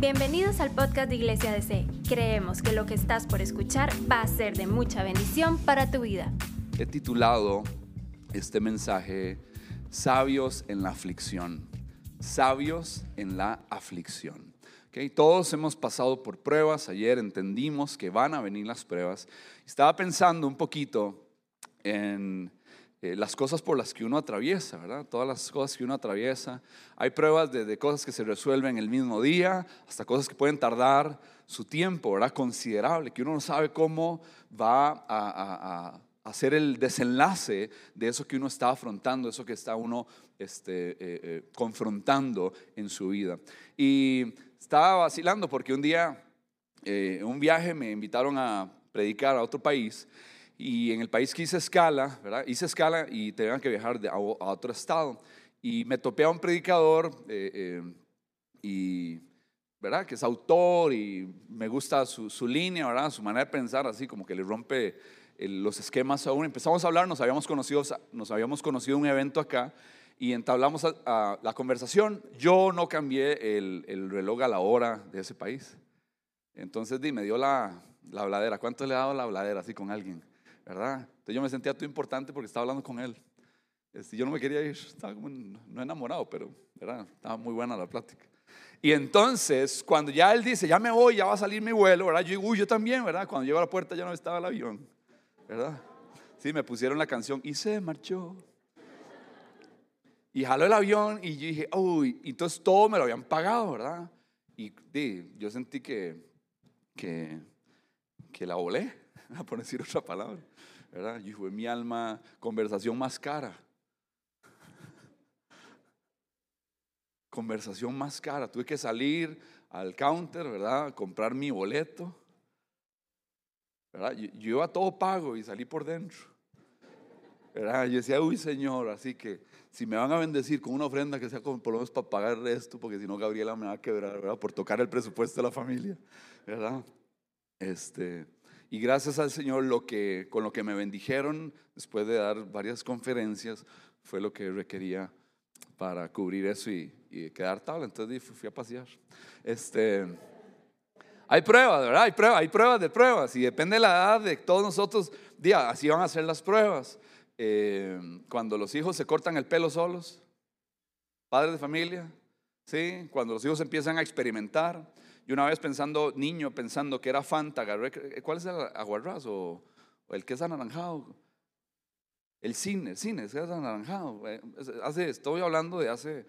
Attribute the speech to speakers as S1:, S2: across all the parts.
S1: Bienvenidos al podcast de Iglesia DC. Creemos que lo que estás por escuchar va a ser de mucha bendición para tu vida.
S2: He titulado este mensaje Sabios en la aflicción. Sabios en la aflicción. Okay, todos hemos pasado por pruebas. Ayer entendimos que van a venir las pruebas. Estaba pensando un poquito en eh, las cosas por las que uno atraviesa, ¿verdad? Todas las cosas que uno atraviesa. Hay pruebas de, cosas que se resuelven el mismo día, hasta cosas que pueden tardar su tiempo, ¿verdad? Considerable, que uno no sabe cómo va a, hacer el desenlace de eso que uno está afrontando, eso que está uno este, eh, eh, confrontando en su vida. Y estaba vacilando porque un día, en un viaje, me invitaron a predicar a otro país y en el país que hice escala, ¿verdad? Hice escala y tenían que viajar a, otro estado. Y me topé a un predicador eh, eh, y, ¿verdad? Que es autor y me gusta su, su, línea, ¿verdad? Su manera de pensar, así como que le rompe los esquemas a uno. Empezamos a hablar, nos habíamos conocido, nos habíamos conocido un evento acá y entablamos a, la conversación. Yo no cambié el, el, reloj a la hora de ese país. Entonces di, me dio la, la habladera. ¿Cuánto le he dado la habladera así con alguien? ¿Verdad? Entonces yo me sentía todo importante porque estaba hablando con él. Este, yo no me quería ir, estaba como no enamorado, pero ¿verdad? estaba muy buena la plática. Y entonces, cuando ya él dice, ya me voy, ya va a salir mi vuelo, ¿verdad? Yo digo, uy, yo también, ¿verdad? Cuando llego a la puerta ya no estaba el avión, ¿verdad? Sí, me pusieron la canción y se marchó. Y jaló el avión y yo dije, uy, entonces todo me lo habían pagado, ¿verdad? Y, yo sentí que, que, que la volé, por decir otra palabra. ¿verdad? Y fue mi alma, conversación más cara. Conversación más cara. Tuve que salir al counter, ¿verdad? Comprar mi boleto. ¿verdad? Yo, iba todo pago y salí por dentro. ¿verdad? Yo decía, uy, Señor, así que si me van a bendecir con una ofrenda que sea por lo menos para pagar esto, porque si no, Gabriela me va a quebrar, ¿verdad? Por tocar el presupuesto de la familia, ¿verdad? Este. Y gracias al Señor, lo que, con lo que me bendijeron después de dar varias conferencias fue lo que requería para cubrir eso y, quedar tal. Entonces fui, a pasear. Este, hay pruebas, ¿verdad? Hay pruebas, hay pruebas de pruebas. Y depende de la edad de todos nosotros, día, así van a ser las pruebas. Eh, cuando los hijos se cortan el pelo solos, padres de familia, ¿sí? Cuando los hijos empiezan a experimentar y una vez pensando, niño, pensando que era Fanta, ¿cuál es el aguarrás o, el que es anaranjado? El cine, el cine, es anaranjado. Eh, hace, estoy hablando de hace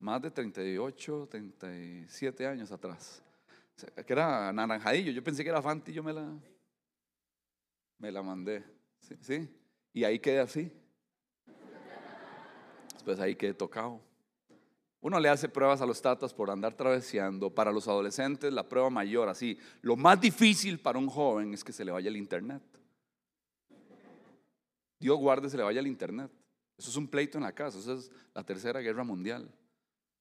S2: más de 38, 37 años atrás. que era anaranjadillo. Yo pensé que era Fanta y yo me la, me la mandé. ¿Sí? ¿Sí? Y ahí quedé así. Después ahí quedé tocado. Uno le hace pruebas a los tatas por andar traveseando. Para los adolescentes, la prueba mayor, así, lo más difícil para un joven es que se le vaya el internet. Dios guarde se le vaya el internet. Eso es un pleito en la casa, eso es la tercera guerra mundial.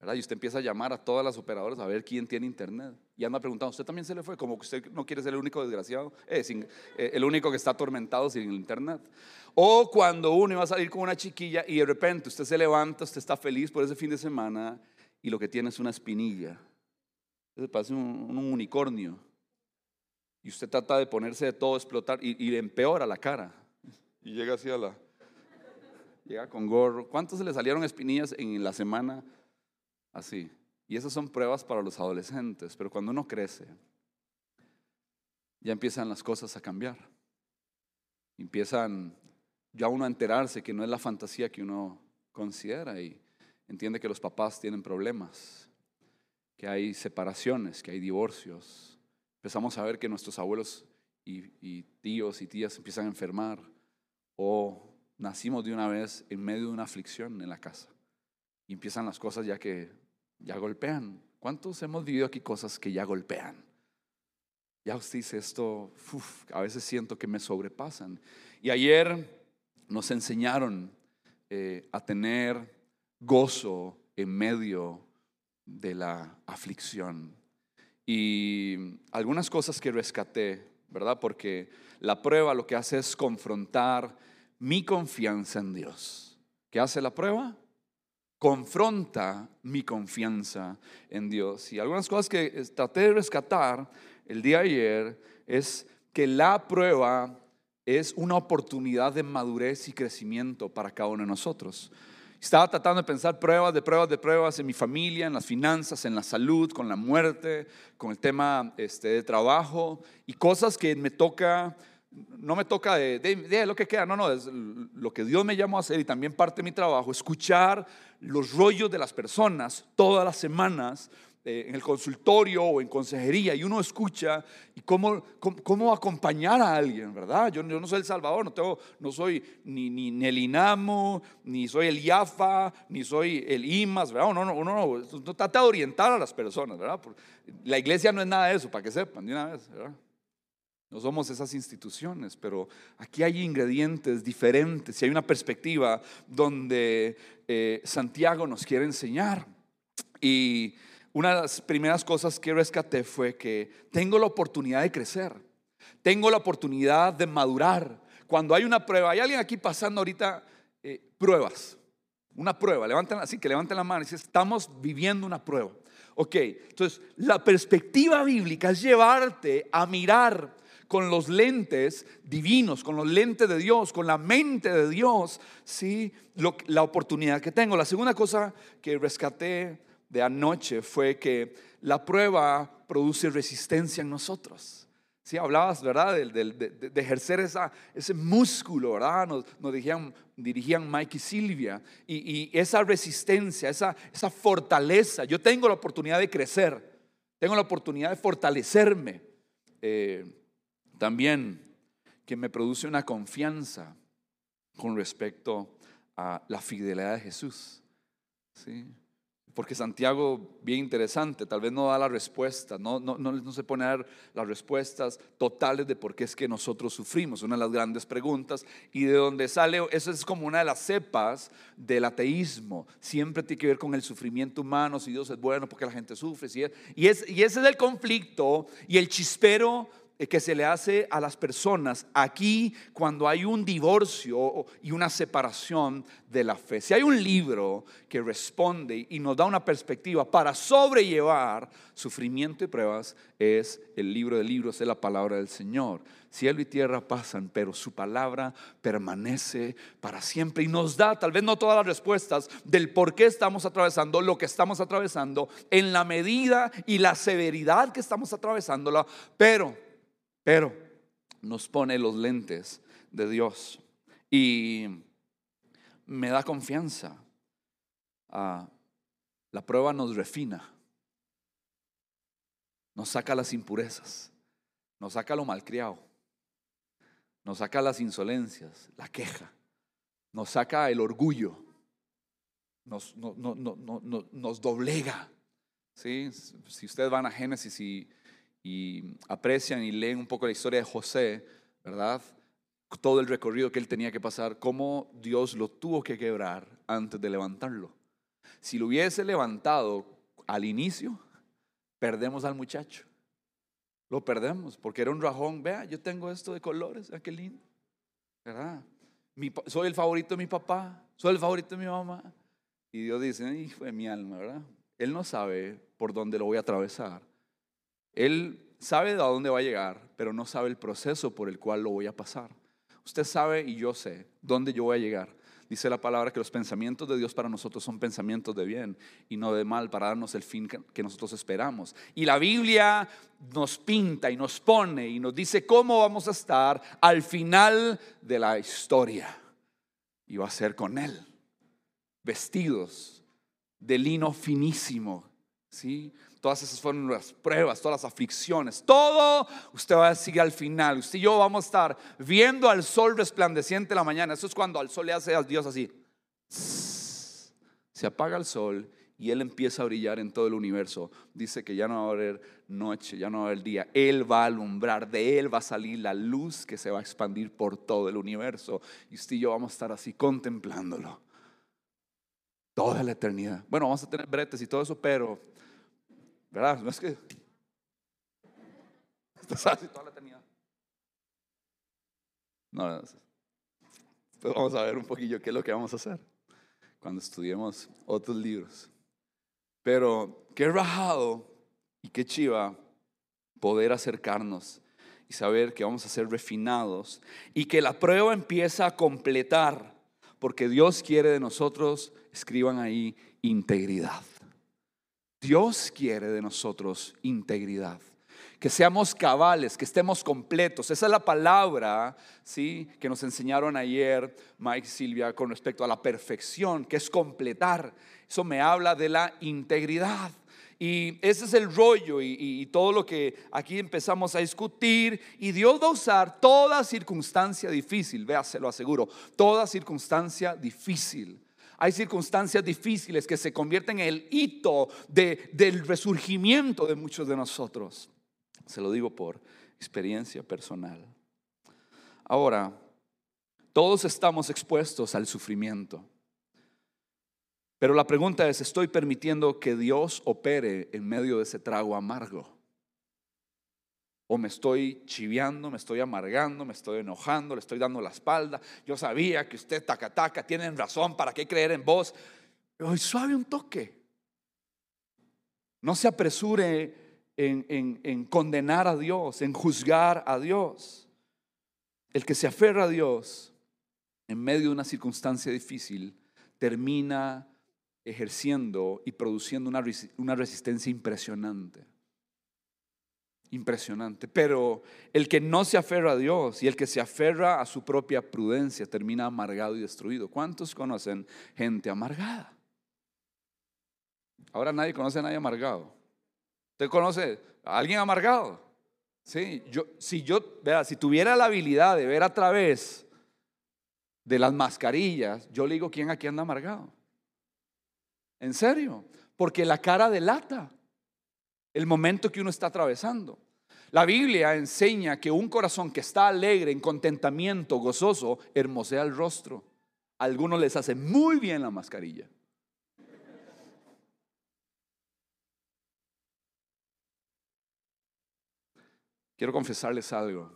S2: Y usted empieza a llamar a todas las operadoras a ver quién tiene internet. Y anda preguntando, ¿usted también se le fue? Como que usted no quiere ser el único desgraciado, eh, eh, el único que está atormentado sin internet. O cuando uno iba a salir con una chiquilla y de repente usted se levanta, usted está feliz por ese fin de semana y lo que tiene es una espinilla. Se parece un, unicornio. Y usted trata de ponerse de todo, explotar y, y empeora la cara. Y llega así a la... Llega con gorro. ¿Cuántos se le salieron espinillas en la semana? Así. Y esas son pruebas para los adolescentes, pero cuando uno crece, ya empiezan las cosas a cambiar. Empiezan ya uno a enterarse que no es la fantasía que uno considera y entiende que los papás tienen problemas, que hay separaciones, que hay divorcios. Empezamos a ver que nuestros abuelos y, y tíos y tías empiezan a enfermar o nacimos de una vez en medio de una aflicción en la casa. Empiezan las cosas ya que ya golpean. ¿Cuántos hemos vivido aquí cosas que ya golpean? Ya usted dice esto, a veces siento que me sobrepasan. Y ayer nos enseñaron eh, a tener gozo en medio de la aflicción. Y algunas cosas que rescaté, ¿verdad? Porque la prueba lo que hace es confrontar mi confianza en Dios. ¿Qué hace la prueba? Confronta mi confianza en Dios. Y algunas cosas que traté de rescatar el día ayer es que la prueba es una oportunidad de madurez y crecimiento para cada uno de nosotros. Estaba tratando de pensar pruebas de pruebas de pruebas en mi familia, en las finanzas, en la salud, con la muerte, con el tema este, de trabajo y cosas que me toca, no me toca de, de, lo que queda, no, no, es lo que Dios me llamó a hacer y también parte de mi trabajo, escuchar los rollos de las personas todas las semanas eh, en el consultorio o en consejería y uno escucha y cómo, cómo, acompañar a alguien, ¿verdad? Yo, yo, no soy el Salvador, no, tengo, no soy ni, ni, el INAMO, ni soy el IAFA, ni soy el IMAS, ¿verdad? Uno, no, uno, no, no trata de orientar a las personas, ¿verdad? La iglesia no es nada de eso, para que sepan, de una vez, ¿verdad? No somos esas instituciones, pero aquí hay ingredientes diferentes y hay una perspectiva donde eh, Santiago nos quiere enseñar. Y una de las primeras cosas que rescaté fue que tengo la oportunidad de crecer, tengo la oportunidad de madurar. Cuando hay una prueba, hay alguien aquí pasando ahorita eh, pruebas, una prueba, levanten así que levanten la mano y dicen, estamos viviendo una prueba. Ok, entonces la perspectiva bíblica es llevarte a mirar con los lentes divinos, con los lentes de Dios, con la mente de Dios, ¿sí? la oportunidad que tengo. La segunda cosa que rescaté de anoche fue que la prueba produce resistencia en nosotros. Sí, hablabas, ¿verdad? De, ejercer esa, ese músculo, ¿verdad? Nos, dirigían, dirigían, Mike y Silvia. Y, esa resistencia, esa, esa fortaleza. Yo tengo la oportunidad de crecer. Tengo la oportunidad de fortalecerme. Eh, también que me produce una confianza con respecto a la fidelidad de Jesús. ¿Sí? Porque Santiago, bien interesante, tal vez no da la respuesta, no, no, no, se pone a dar las respuestas totales de por qué es que nosotros sufrimos, una de las grandes preguntas, y de donde sale, eso es como una de las cepas del ateísmo, siempre tiene que ver con el sufrimiento humano, si Dios es bueno, porque la gente sufre, y, es, y ese es el conflicto y el chispero que se le hace a las personas aquí cuando hay un divorcio y una separación de la fe. Si hay un libro que responde y nos da una perspectiva para sobrellevar sufrimiento y pruebas, es el libro de libros, es la palabra del Señor. Cielo y tierra pasan, pero su palabra permanece para siempre y nos da tal vez no todas las respuestas del por qué estamos atravesando lo que estamos atravesando en la medida y la severidad que estamos atravesándola, pero pero nos pone los lentes de Dios. Y me da confianza. Ah, la prueba nos refina, nos saca las impurezas, nos saca lo malcriado, nos saca las insolencias, la queja, nos saca el orgullo, nos, doblega. Si ustedes van a Génesis y y aprecian y leen un poco la historia de José, ¿verdad? Todo el recorrido que él tenía que pasar, cómo Dios lo tuvo que quebrar antes de levantarlo. Si lo hubiese levantado al inicio, perdemos al muchacho. Lo perdemos porque era un rajón. Vea, yo tengo esto de colores, ah, qué lindo. ¿Verdad? soy el favorito de mi papá, soy el favorito de mi mamá. Y Dios dice, hijo de mi alma, ¿verdad? Él no sabe por dónde lo voy a atravesar. Él sabe de dónde va a llegar, pero no sabe el proceso por el cual lo voy a pasar. Usted sabe y yo sé dónde yo voy a llegar. Dice la palabra que los pensamientos de Dios para nosotros son pensamientos de bien y no de mal para darnos el fin que nosotros esperamos. Y la Biblia nos pinta y nos pone y nos dice cómo vamos a estar al final de la historia. Y va a ser con Él, vestidos de lino finísimo, ¿sí? Todas esas fueron las pruebas, todas las aflicciones. Todo usted va a seguir al final. Usted y yo vamos a estar viendo al sol resplandeciente la mañana. Eso es cuando al sol le hace a Dios así. Se apaga el sol y Él empieza a brillar en todo el universo. Dice que ya no va a haber noche, ya no va a haber día. Él va a alumbrar, de Él va a salir la luz que se va a expandir por todo el universo. Y usted y yo vamos a estar así contemplándolo. Toda la eternidad. Bueno, vamos a tener bretes y todo eso, pero ¿Verdad? No es que. Estás así toda la eternidad. No, no, Pues vamos a ver un poquillo qué es lo que vamos a hacer. cuando estudiemos otros libros. Pero qué rajado y qué chiva poder acercarnos y saber que vamos a ser refinados y que la prueba empieza a completar, porque Dios quiere de nosotros, escriban ahí, integridad. Dios quiere de nosotros integridad. Que seamos cabales, que estemos completos. Esa es la palabra, ¿sí? Que nos enseñaron ayer Mike y Silvia con respecto a la perfección, que es completar. Eso me habla de la integridad. Y ese es el rollo y, todo lo que aquí empezamos a discutir. Y Dios va a usar toda circunstancia difícil, vea, se lo aseguro, toda circunstancia difícil hay circunstancias difíciles que se convierten en el hito del resurgimiento de muchos de nosotros. Se lo digo por experiencia personal. Ahora, todos estamos expuestos al sufrimiento. Pero la pregunta es, ¿estoy permitiendo que Dios opere en medio de ese trago amargo? O me estoy chiviando, me estoy amargando, me estoy enojando, le estoy dando la espalda. Yo sabía que usted, taca, taca, tienen razón, ¿para qué creer en vos? Hoy suave un toque. No se apresure en, en condenar a Dios, en juzgar a Dios. El que se aferra a Dios en medio de una circunstancia difícil termina ejerciendo y produciendo una, una resistencia impresionante impresionante. Pero el que no se aferra a Dios y el que se aferra a su propia prudencia termina amargado y destruido. ¿Cuántos conocen gente amargada? Ahora nadie conoce a nadie amargado. ¿Usted conoce a alguien amargado? Sí, yo, si yo, vea, si tuviera la habilidad de ver a través de las mascarillas, yo le digo quién aquí anda amargado. En serio, porque la cara delata el momento que uno está atravesando. La Biblia enseña que un corazón que está alegre, en contentamiento, gozoso, hermosea el rostro. Algunos les hace muy bien la mascarilla. Quiero confesarles algo.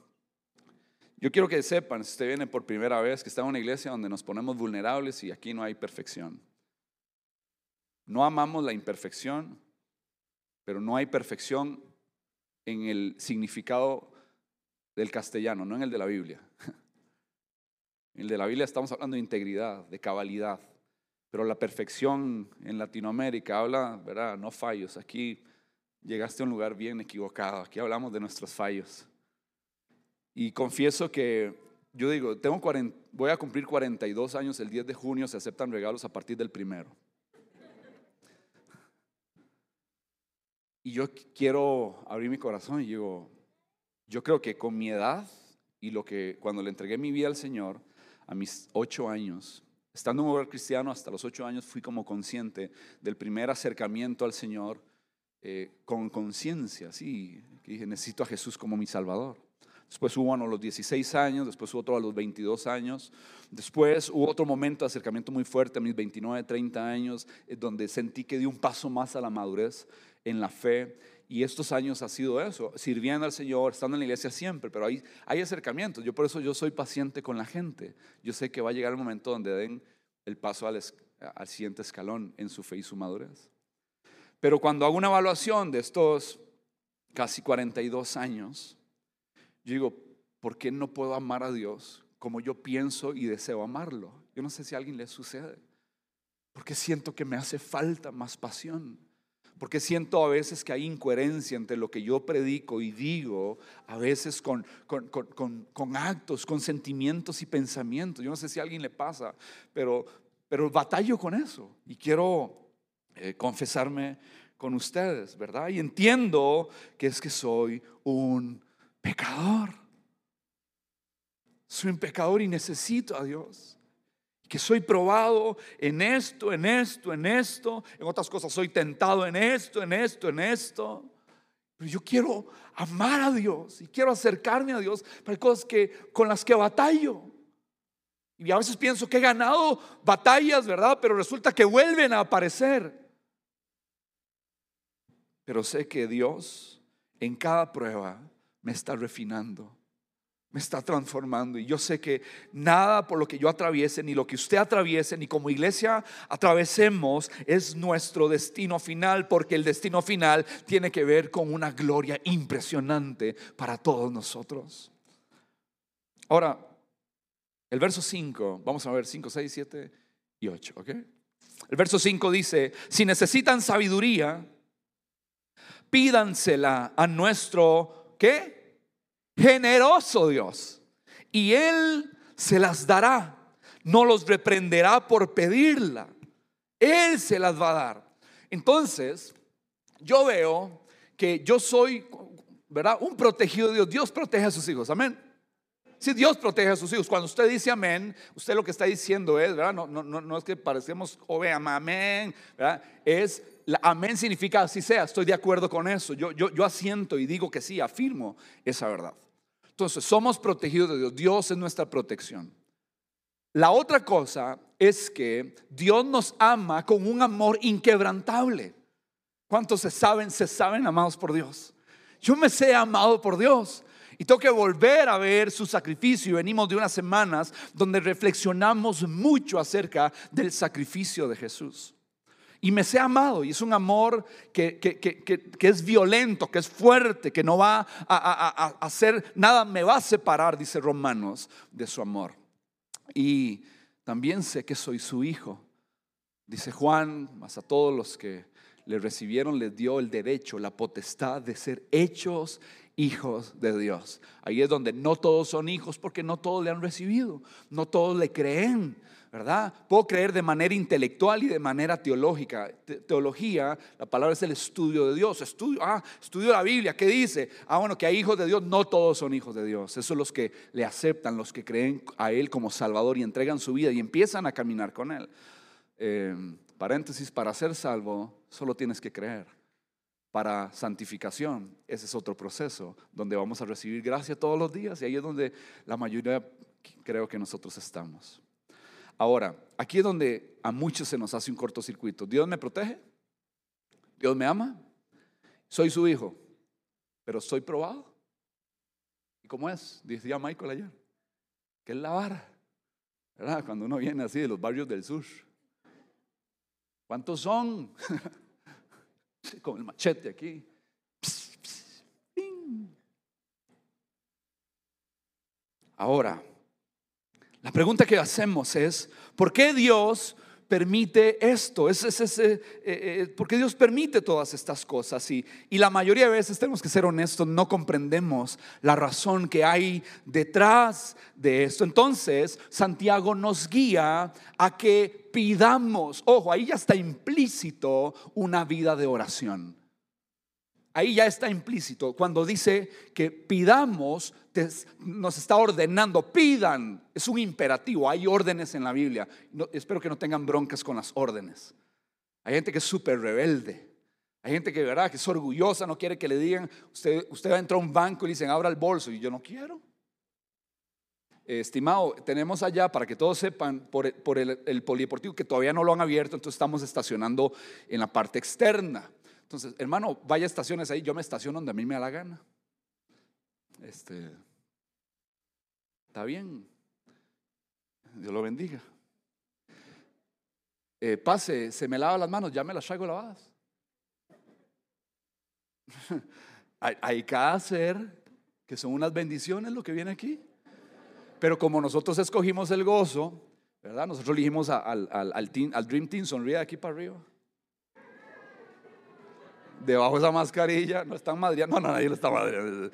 S2: Yo quiero que sepan, si usted viene por primera vez, que está en una iglesia donde nos ponemos vulnerables y aquí no hay perfección. No amamos la imperfección, pero no hay perfección en el significado del castellano, no en el de la Biblia. En el de la Biblia estamos hablando de integridad, de cabalidad, pero la perfección en Latinoamérica habla, ¿verdad? No fallos. Aquí llegaste a un lugar bien equivocado, aquí hablamos de nuestros fallos. Y confieso que yo digo, tengo voy a cumplir 42 años el 10 de junio, se aceptan regalos a partir del primero. Y yo quiero abrir mi corazón y digo, yo creo que con mi edad y lo que cuando le entregué mi vida al Señor a mis ocho años, estando un hogar cristiano hasta los ocho años, fui como consciente del primer acercamiento al Señor eh, con conciencia, sí, que dije, necesito a Jesús como mi Salvador. Después hubo uno a los 16 años, después hubo otro a los 22 años, después hubo otro momento de acercamiento muy fuerte a mis 29, 30 años, eh, donde sentí que di un paso más a la madurez en la fe. Y estos años ha sido eso, sirviendo al Señor, estando en la iglesia siempre, pero hay, acercamientos. Yo por eso yo soy paciente con la gente. Yo sé que va a llegar el momento donde den el paso al, al siguiente escalón en su fe y su madurez. Pero cuando hago una evaluación de estos casi 42 años, yo digo, ¿por qué no puedo amar a Dios como yo pienso y deseo amarlo? Yo no sé si a alguien le sucede. Porque siento que me hace falta más pasión. Porque siento a veces que hay incoherencia entre lo que yo predico y digo, a veces con, con, actos, con sentimientos y pensamientos. Yo no sé si a alguien le pasa, pero, pero batallo con eso. Y quiero eh, confesarme con ustedes, ¿verdad? Y entiendo que es que soy un pecador. Soy un pecador y necesito a Dios que soy probado en esto, en esto, en esto, en otras cosas soy tentado en esto, en esto, en esto. Pero yo quiero amar a Dios y quiero acercarme a Dios para cosas que, con las que batallo. Y a veces pienso que he ganado batallas, ¿verdad? Pero resulta que vuelven a aparecer. Pero sé que Dios en cada prueba me está refinando me está transformando. Y yo sé que nada por lo que yo atraviese, ni lo que usted atraviese, ni como iglesia atravesemos, es nuestro destino final, porque el destino final tiene que ver con una gloria impresionante para todos nosotros. Ahora, el verso 5, vamos a ver 5, 6, 7 y 8, ¿ok? El verso 5 dice, si necesitan sabiduría, pídansela a nuestro, ¿qué? Generoso Dios. Y Él se las dará. No los reprenderá por pedirla. Él se las va a dar. Entonces, yo veo que yo soy, ¿verdad? Un protegido de Dios. Dios protege a sus hijos. Amén. Si Dios protege a sus hijos, cuando usted dice amén, usted lo que está diciendo es, ¿verdad? No, no, no, es que parecemos, o vean, amén, ¿verdad? Es, la, amén significa así sea, estoy de acuerdo con eso. Yo, yo, yo asiento y digo que sí, afirmo esa verdad. Entonces, somos protegidos de Dios. Dios es nuestra protección. La otra cosa es que Dios nos ama con un amor inquebrantable. ¿Cuántos se saben, se saben amados por Dios? Yo me sé amado por Dios. Y tengo que volver a ver su sacrificio. Venimos de unas semanas donde reflexionamos mucho acerca del sacrificio de Jesús. Y me sé amado y es un amor que, es violento, que es fuerte, que no va a, hacer nada, me va a separar, dice Romanos, de su amor. Y también sé que soy su hijo. Dice Juan, más a todos los que le recibieron les dio el derecho, la potestad de ser hechos hijos de Dios. Ahí es donde no todos son hijos porque no todos le han recibido, no todos le creen. ¿Verdad? Puedo creer de manera intelectual y de manera teológica. Teología, la palabra es el estudio de Dios. Estudio, ah, estudio la Biblia. ¿Qué dice? Ah, bueno, que hay hijos de Dios. No todos son hijos de Dios. Esos son los que le aceptan, los que creen a Él como Salvador y entregan su vida y empiezan a caminar con Él. Eh, paréntesis, para ser salvo, solo tienes que creer. Para santificación, ese es otro proceso donde vamos a recibir gracia todos los días y ahí es donde la mayoría creo que nosotros estamos. Ahora, aquí es donde a muchos se nos hace un cortocircuito. Dios me protege, Dios me ama, soy su hijo, pero soy probado. ¿Y cómo es? Decía Michael ayer, que es la vara, ¿verdad? Cuando uno viene así de los barrios del sur. ¿Cuántos son? Con el machete aquí. Ahora, la pregunta que hacemos es, ¿por qué Dios permite esto? Es, eh, eh, ¿Por qué Dios permite todas estas cosas? Y la mayoría de veces, tenemos que ser honestos, no comprendemos la razón que hay detrás de esto. Entonces, Santiago nos guía a que pidamos, ojo, ahí ya está implícito una vida de oración. Ahí ya está implícito. Cuando dice que pidamos, nos está ordenando, pidan. Es un imperativo. Hay órdenes en la Biblia. espero que no tengan broncas con las órdenes. Hay gente que es súper rebelde. Hay gente que, ¿verdad? que es orgullosa, no quiere que le digan, usted, usted va a entrar a un banco y le dicen, abra el bolso. Y yo no quiero. estimado, tenemos allá, para que todos sepan, por, el, el polideportivo que todavía no lo han abierto, entonces estamos estacionando en la parte externa. Entonces, hermano, vaya estaciones ahí, yo me estaciono donde a mí me da la gana. Este, está bien. Dios lo bendiga. Eh, pase, se me lava las manos, ya me las traigo lavadas. hay, hay que hacer que son unas bendiciones lo que viene aquí. Pero como nosotros escogimos el gozo, ¿verdad? Nosotros elegimos al, al Dream Team, sonríe de aquí para arriba debajo de esa mascarilla, no están madriando, no, no, nadie lo está madriando.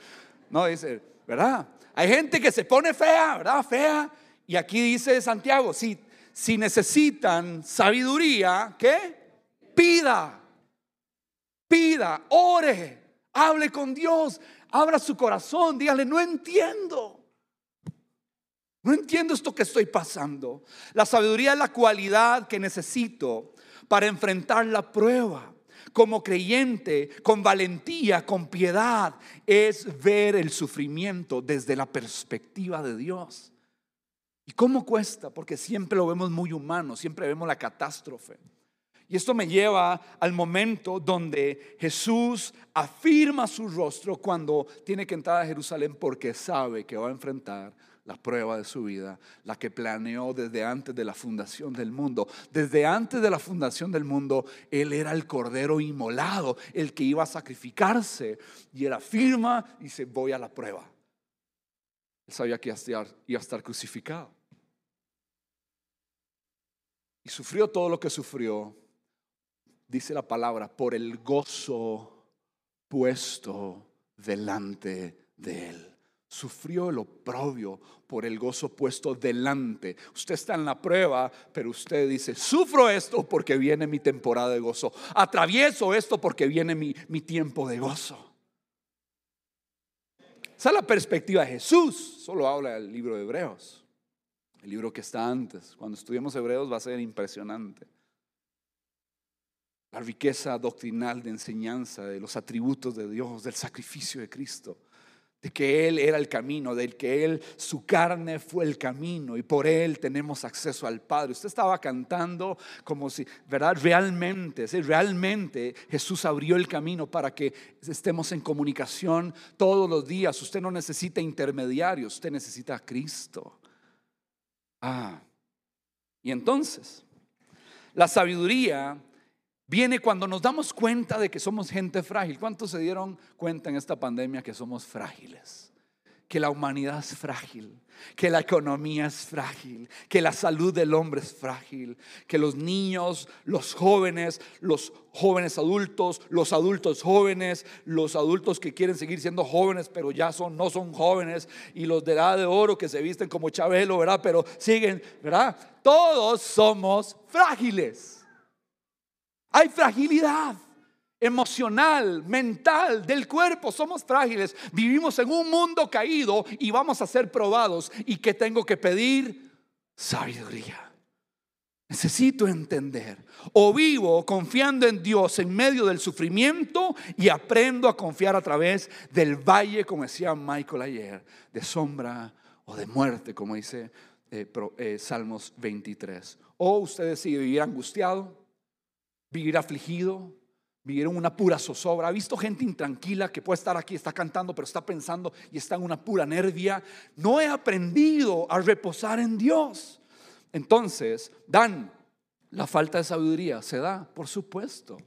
S2: No, dice, ¿verdad? Hay gente que se pone fea, ¿verdad? Fea. Y aquí dice Santiago, si, si necesitan sabiduría, ¿qué? Pida, pida, ore, hable con Dios, abra su corazón, dígale, no entiendo. No entiendo esto que estoy pasando. La sabiduría es la cualidad que necesito para enfrentar la prueba como creyente, con valentía, con piedad, es ver el sufrimiento desde la perspectiva de Dios. ¿Y cómo cuesta? Porque siempre lo vemos muy humano, siempre vemos la catástrofe. Y esto me lleva al momento donde Jesús afirma su rostro cuando tiene que entrar a Jerusalén porque sabe que va a enfrentar la prueba de su vida, la que planeó desde antes de la fundación del mundo. Desde antes de la fundación del mundo, Él era el cordero inmolado, el que iba a sacrificarse. Y Él afirma y dice, voy a la prueba. Él sabía que iba a estar crucificado. Y sufrió todo lo que sufrió dice la palabra, por el gozo puesto delante de él. Sufrió el oprobio por el gozo puesto delante. Usted está en la prueba, pero usted dice, sufro esto porque viene mi temporada de gozo. Atravieso esto porque viene mi, mi tiempo de gozo. Esa es la perspectiva de Jesús. Solo habla el libro de Hebreos. El libro que está antes. Cuando estudiemos Hebreos va a ser impresionante la riqueza doctrinal de enseñanza de los atributos de Dios, del sacrificio de Cristo, de que Él era el camino, del que Él, su carne fue el camino y por Él tenemos acceso al Padre. Usted estaba cantando como si, ¿verdad? Realmente, realmente Jesús abrió el camino para que estemos en comunicación todos los días. Usted no necesita intermediarios, usted necesita a Cristo. Ah, y entonces, la sabiduría viene cuando nos damos cuenta de que somos gente frágil. ¿Cuántos se dieron cuenta en esta pandemia que somos frágiles? Que la humanidad es frágil, que la economía es frágil, que la salud del hombre es frágil, que los niños, los jóvenes, los jóvenes adultos, los adultos jóvenes, los adultos que quieren seguir siendo jóvenes pero ya no son jóvenes y los de edad de oro que se visten como Chabelo, ¿verdad? Pero siguen, ¿verdad? Todos somos frágiles. Hay fragilidad emocional, mental, del cuerpo. Somos frágiles. Vivimos en un mundo caído y vamos a ser probados. ¿Y qué tengo que pedir? Sabiduría. Necesito entender. O vivo confiando en Dios en medio del sufrimiento y aprendo a confiar a través del valle, como decía Michael ayer, de sombra o de muerte, como dice eh, eh, Salmos 23. O usted decide vivir angustiado, vivir afligido, vivir en una pura zozobra. Ha visto gente intranquila que puede estar aquí, está cantando, pero está pensando y está en una pura nervia. No he aprendido a reposar en Dios. Entonces, dan la falta de sabiduría. ¿Se da? Por supuesto.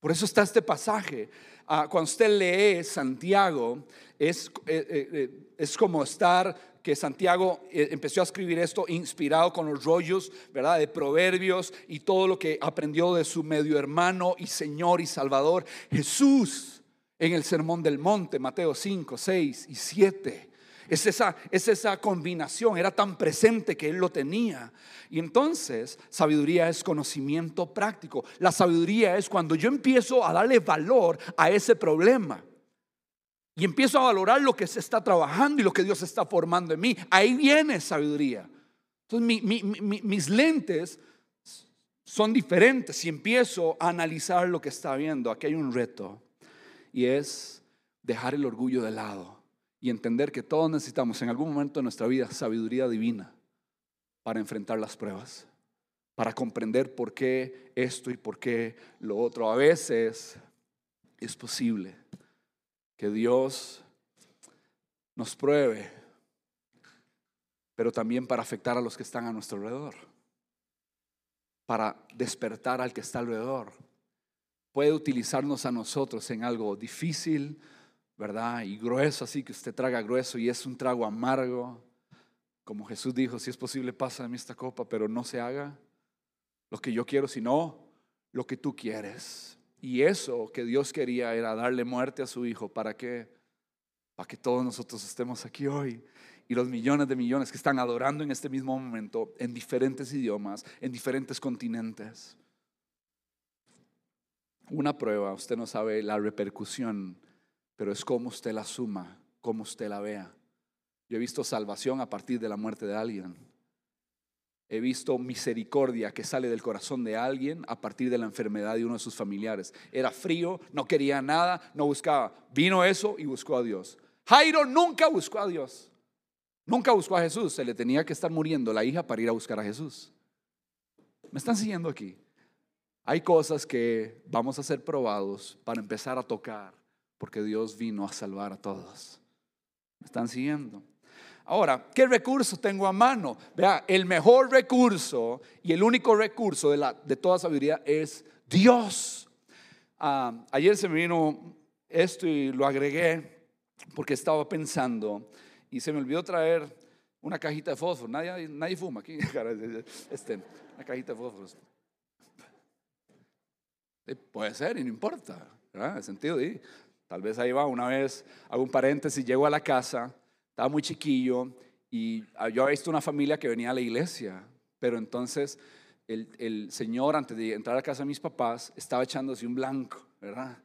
S2: Por eso está este pasaje. Ah, cuando usted lee Santiago, es, eh, eh, eh, es como estar que Santiago eh, empezó a escribir esto inspirado con los rollos, ¿verdad? De proverbios y todo lo que aprendió de su medio hermano y Señor y Salvador, Jesús, en el Sermón del Monte, Mateo 5, 6 y 7. Es esa, es esa combinación, era tan presente que él lo tenía. Y entonces, sabiduría es conocimiento práctico. La sabiduría es cuando yo empiezo a darle valor a ese problema. Y empiezo a valorar lo que se está trabajando y lo que Dios está formando en mí. Ahí viene sabiduría. Entonces mis lentes son diferentes y empiezo a analizar lo que está viendo. Aquí hay un reto y es dejar el orgullo de lado y entender que todos necesitamos en algún momento de nuestra vida sabiduría divina para enfrentar las pruebas, para comprender por qué esto y por qué lo otro. A veces es posible que Dios nos pruebe, pero también para afectar a los que están a nuestro alrededor, para despertar al que está alrededor. Puede utilizarnos a nosotros en algo difícil, ¿verdad? Y grueso, así que usted traga grueso y es un trago amargo. Como Jesús dijo, si es posible, pasa de mí esta copa, pero no se haga lo que yo quiero, sino lo que tú quieres. Y eso que Dios quería era darle muerte a su hijo. ¿Para qué? Para que todos nosotros estemos aquí hoy. Y los millones de millones que están adorando en este mismo momento en diferentes idiomas, en diferentes continentes. Una prueba, usted no sabe la repercusión, pero es como usted la suma, como usted la vea. Yo he visto salvación a partir de la muerte de alguien. He visto misericordia que sale del corazón de alguien a partir de la enfermedad de uno de sus familiares. Era frío, no quería nada, no buscaba. Vino eso y buscó a Dios. Jairo nunca buscó a Dios. Nunca buscó a Jesús. Se le tenía que estar muriendo la hija para ir a buscar a Jesús. ¿Me están siguiendo aquí? Hay cosas que vamos a ser probados para empezar a tocar, porque Dios vino a salvar a todos. ¿Me están siguiendo? Ahora, ¿qué recurso tengo a mano? Vea, el mejor recurso y el único recurso de, toda sabiduría es Dios. Ah, ayer se me vino esto y lo agregué porque estaba pensando y se me olvidó traer una cajita de fósforo. Nadie, nadie fuma aquí. Este, una cajita de fósforos. Puede ser y no importa. ¿verdad? El sentido tal vez ahí va. Una vez, hago un paréntesis, llego a la casa, estaba muy chiquillo y ah, yo había visto una familia que venía a la iglesia, pero entonces el, señor, antes de entrar a casa de mis papás, estaba echándose un blanco, ¿verdad?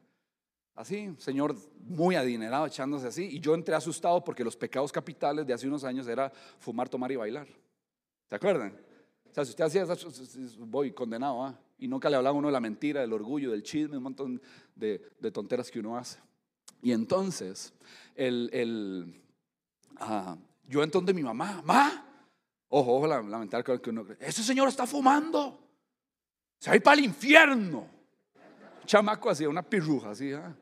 S2: Así, señor muy adinerado echándose así. Y yo entré asustado porque los pecados capitales de hace unos años era fumar, tomar y bailar. ¿Se acuerdan? O sea, si usted hacía eso, voy condenado. ¿ah? Y nunca le hablaba uno de la mentira, del orgullo, del chisme, un montón de, tonteras que uno hace. Y entonces, el, el ah, yo entonces mi mamá, mamá, ojo, ojo, lamentar que uno ese señor está fumando, se va a ir para el infierno. chamaco así, una pirruja así, ¿ah?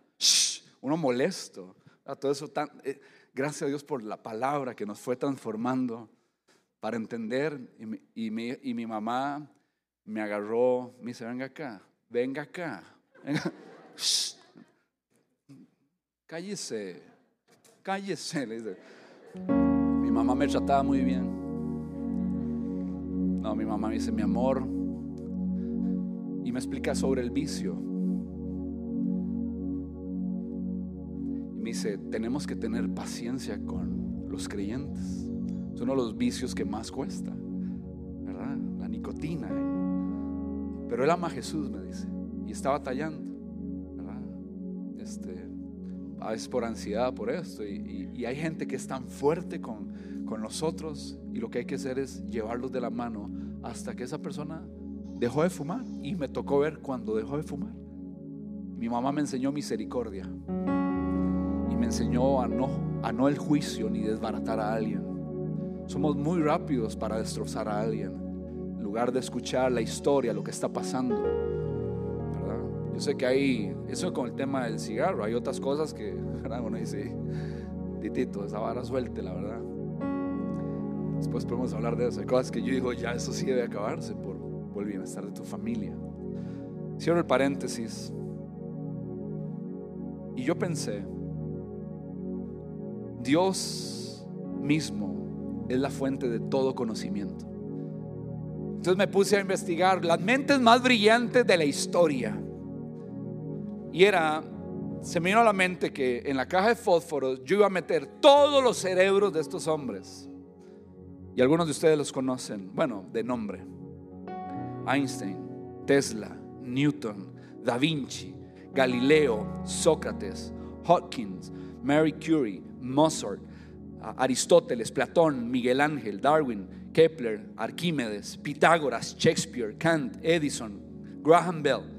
S2: uno molesto. Todo eso tan, eh, gracias a Dios por la palabra que nos fue transformando para entender. Y mi, y mi, mamá me agarró, me dice, venga acá, venga acá. cállese, cállese. Mi mamá me trataba muy bien. No, mi mamá me dice, mi amor, y me explica sobre el vicio. dice, tenemos que tener paciencia con los creyentes. Es uno de los vicios que más cuesta, ¿verdad? La nicotina. Pero él ama a Jesús, me dice, y está batallando, ¿verdad? Este, a veces por ansiedad, por esto. Y, y, hay gente que es tan fuerte con, con nosotros y lo que hay que hacer es llevarlos de la mano hasta que esa persona dejó de fumar. Y me tocó ver cuando dejó de fumar. Mi mamá me enseñó misericordia me enseñó a no, a no el juicio ni desbaratar a alguien. Somos muy rápidos para destrozar a alguien, en lugar de escuchar la historia, lo que está pasando. Yo sé que hay, eso con el tema del cigarro, hay otras cosas que. Uno dice, titito, esa vara suelte, la verdad. Después podemos hablar de eso. Hay cosas que yo digo, ya eso sí debe acabarse por, por el bienestar de tu familia. Cierro el paréntesis. Y yo pensé, Dios mismo es la fuente de todo conocimiento. Entonces me puse a investigar las mentes más brillantes de la historia. Y era, se me vino a la mente que en la caja de fósforos yo iba a meter todos los cerebros de estos hombres. Y algunos de ustedes los conocen, bueno, de nombre. Einstein, Tesla, Newton, Da Vinci, Galileo, Sócrates, Hawkins, Mary Curie, Mozart, Aristóteles, Platón, Miguel Ángel, Darwin, Kepler, Arquímedes, Pitágoras, Shakespeare, Kant, Edison, Graham Bell.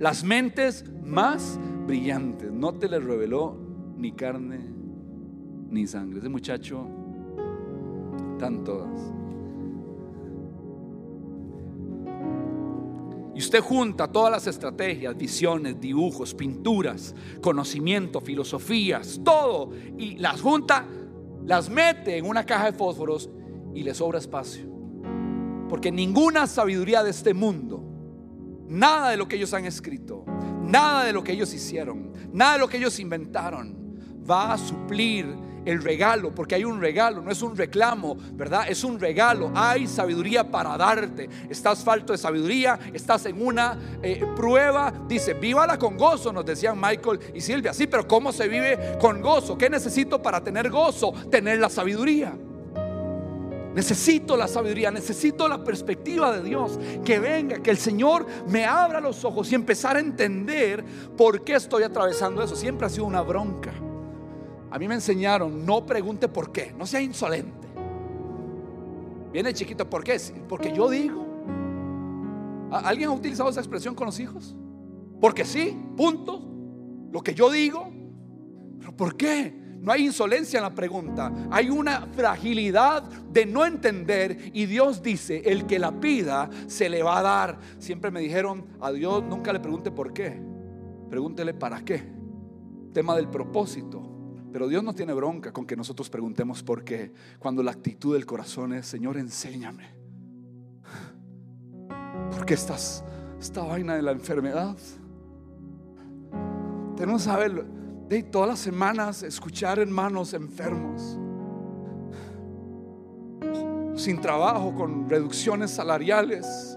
S2: Las mentes más brillantes. No te les reveló ni carne ni sangre. Ese muchacho, están todas. Y usted junta todas las estrategias, visiones, dibujos, pinturas, conocimiento, filosofías, todo, y las junta, las mete en una caja de fósforos y le sobra espacio. Porque ninguna sabiduría de este mundo, nada de lo que ellos han escrito, nada de lo que ellos hicieron, nada de lo que ellos inventaron, va a suplir el regalo, porque hay un regalo, no es un reclamo, ¿verdad? Es un regalo. Hay sabiduría para darte. Estás falto de sabiduría, estás en una eh, prueba. Dice, vívala con gozo, nos decían Michael y Silvia. Sí, pero ¿cómo se vive con gozo? ¿Qué necesito para tener gozo? Tener la sabiduría. Necesito la sabiduría, necesito la perspectiva de Dios. Que venga, que el Señor me abra los ojos y empezar a entender por qué estoy atravesando eso. Siempre ha sido una bronca. A mí me enseñaron, no pregunte por qué, no sea insolente. Viene chiquito, ¿por qué? Porque yo digo. ¿Alguien ha utilizado esa expresión con los hijos? Porque sí, punto. Lo que yo digo. ¿Pero por qué? No hay insolencia en la pregunta, hay una fragilidad de no entender y Dios dice, el que la pida se le va a dar. Siempre me dijeron, a Dios nunca le pregunte por qué, pregúntele para qué. Tema del propósito. Pero Dios no tiene bronca con que nosotros preguntemos por qué, cuando la actitud del corazón es, Señor, enséñame. ¿Por qué estás esta vaina de la enfermedad? Tenemos que saber de todas las semanas escuchar hermanos enfermos, sin trabajo, con reducciones salariales.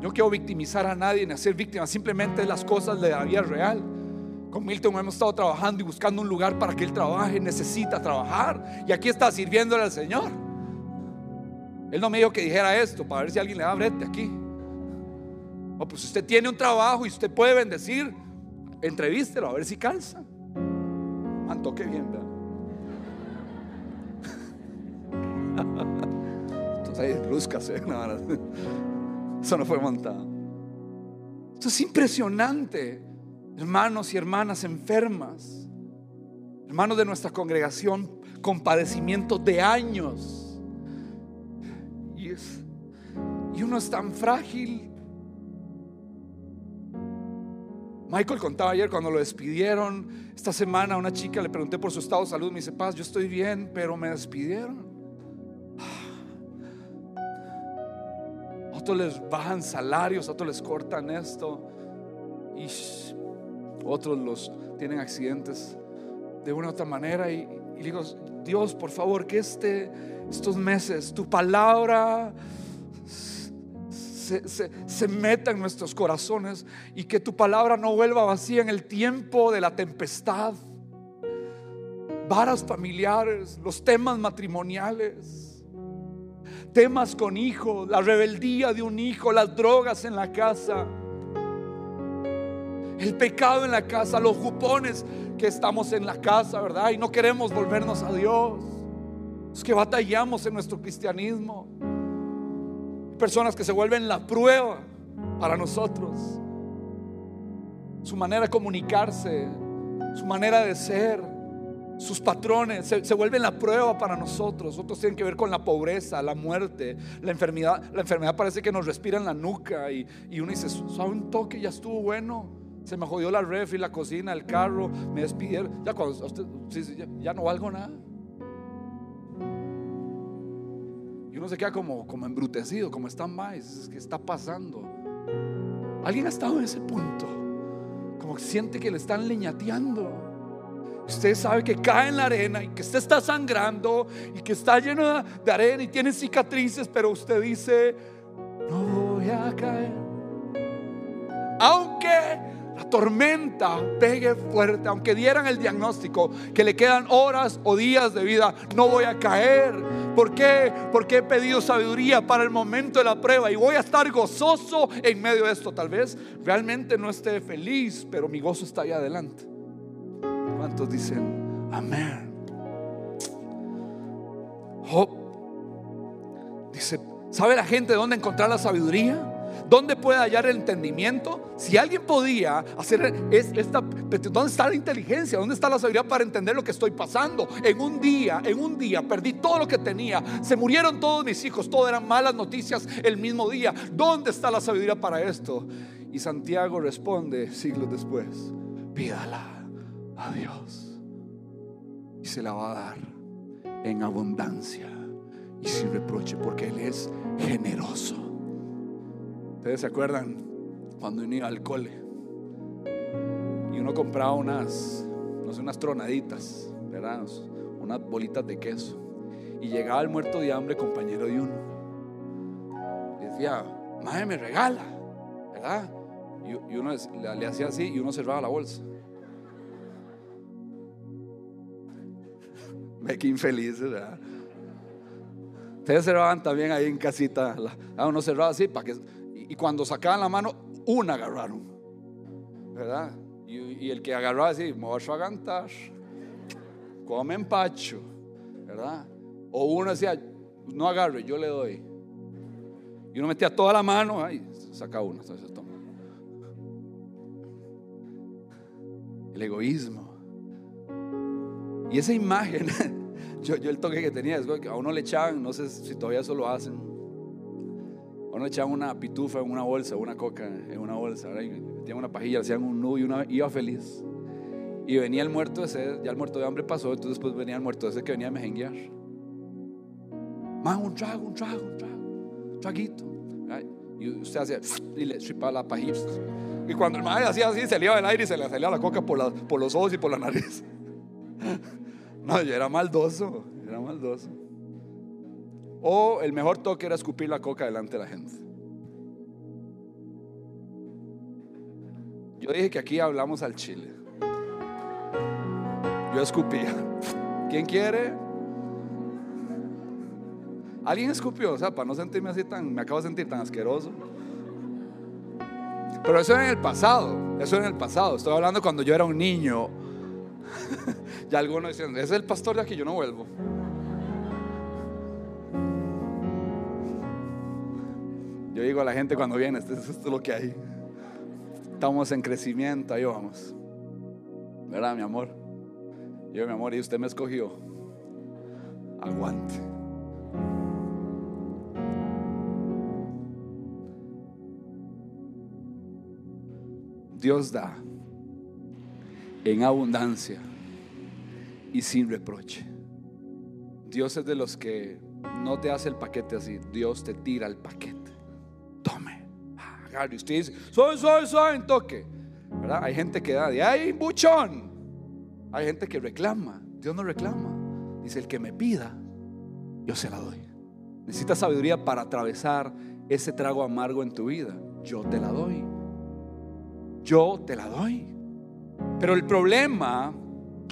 S2: Yo quiero victimizar a nadie ni hacer víctima, simplemente las cosas de la vida real. Con Milton hemos estado trabajando y buscando un lugar para que él trabaje, necesita trabajar. Y aquí está sirviéndole al Señor. Él no me dijo que dijera esto para ver si alguien le da brete aquí. O pues usted tiene un trabajo y usted puede bendecir, entrevístelo a ver si calza. Manto, qué bien. Entonces ahí bruscase, eso no fue montado. Esto es impresionante, hermanos y hermanas enfermas, hermanos de nuestra congregación con padecimientos de años. Y, es, y uno es tan frágil Michael contaba ayer cuando lo despidieron. Esta semana una chica le pregunté por su estado de salud. Me dice, Paz, yo estoy bien, pero me despidieron. Otros les bajan salarios, otros les cortan esto. Y otros los tienen accidentes de una u otra manera. Y, y digo, Dios, por favor, que este, estos meses tu palabra se, meta en nuestros corazones y que tu palabra no vuelva vacía en el tiempo de la tempestad. Varas familiares, los temas matrimoniales, temas con hijos, la rebeldía de un hijo, las drogas en la casa, el pecado en la casa, los jupones que estamos en la casa, ¿verdad? Y no queremos volvernos a Dios. Es que batallamos en nuestro cristianismo personas que se vuelven la prueba para nosotros. Su manera de comunicarse, su manera de ser, sus patrones se, vuelven la prueba para nosotros. Otros tienen que ver con la pobreza, la muerte, la enfermedad. La enfermedad parece que nos respira en la nuca y, uno dice, ¿sabe un toque? Ya estuvo bueno. Se me jodió la refri, la cocina, el carro, me despidieron. Ya, cuando usted, ya no valgo nada. Uno se queda como, como embrutecido, como está más, ¿qué está pasando? ¿Alguien ha estado en ese punto? Como siente que le están leñateando. Usted sabe que cae en la arena y que usted está sangrando y que está lleno de arena y tiene cicatrices, pero usted dice, no voy a caer. Aunque la tormenta pegue fuerte, aunque dieran el diagnóstico que le quedan horas o días de vida, no voy a caer. ¿Por qué? Porque he pedido sabiduría para el momento de la prueba y voy a estar gozoso en medio de esto. Tal vez realmente no esté feliz, pero mi gozo está ahí adelante. ¿Cuántos dicen amén? Job dice, ¿sabe la gente dónde encontrar la sabiduría? ¿Dónde puede hallar el entendimiento? Si alguien podía hacer esta, ¿dónde está la inteligencia? ¿Dónde está la sabiduría para entender lo que estoy pasando? En un día, en un día perdí todo lo que tenía. Se murieron todos mis hijos, todo eran malas noticias el mismo día. ¿Dónde está la sabiduría para esto? Y Santiago responde siglos después, pídala a Dios y se la va a dar en abundancia y sin reproche porque Él es generoso. Ustedes se acuerdan cuando uno iba al cole y uno compraba unas, no sé, unas tronaditas, ¿verdad? Unas bolitas de queso. Y llegaba el muerto de hambre, compañero de uno. Y decía, madre, me regala, ¿verdad? Y, uno le, hacía así y uno cerraba la bolsa. Ve que infeliz, ¿verdad? Ustedes cerraban también ahí en casita. uno cerraba así para que y cuando sacaban la mano, una agarraron. ¿Verdad? Y, el que agarró así, me voy a agantar. Come empacho. ¿Verdad? O uno decía, no agarre, yo le doy. Y uno metía toda la mano, ahí saca una. el egoísmo. Y esa imagen, yo, el toque que tenía a uno le echaban, no sé si todavía eso lo hacen, uno le echaban una pitufa en una bolsa, una coca en una bolsa, metían una pajilla, hacían un nudo y una, iba feliz. Y venía el muerto ese, ya el muerto de hambre pasó, entonces después venía el muerto ese que venía a mejenguear. Más un trago, un trago, un trago, un traguito. Y usted hacía y le chipaba la pajilla. Y cuando el madre hacía así, se le iba el aire y se le salía la coca por los ojos y por la nariz. No, yo era maldoso, era maldoso. O el mejor toque era escupir la coca delante de la gente. Yo dije que aquí hablamos al chile. Yo escupía. ¿Quién quiere? ¿Alguien escupió? O sea, para no sentirme así tan, me acabo de sentir tan asqueroso. Pero eso era en el pasado, eso era en el pasado. Estoy hablando cuando yo era un niño. ya algunos dicen, es el pastor de aquí, yo no vuelvo. Yo digo a la gente cuando viene, esto, esto es lo que hay. Estamos en crecimiento, ahí vamos. ¿Verdad, mi amor? Yo, mi amor, y usted me escogió. Aguante. Dios da en abundancia y sin reproche. Dios es de los que no te hace el paquete así, Dios te tira el paquete. Usted dice, soy, soy, soy, en toque. Hay gente que da de ahí, buchón. Hay gente que reclama. Dios no reclama. Dice, el que me pida, yo se la doy. Necesitas sabiduría para atravesar ese trago amargo en tu vida. Yo te la doy. Yo te la doy. Pero el problema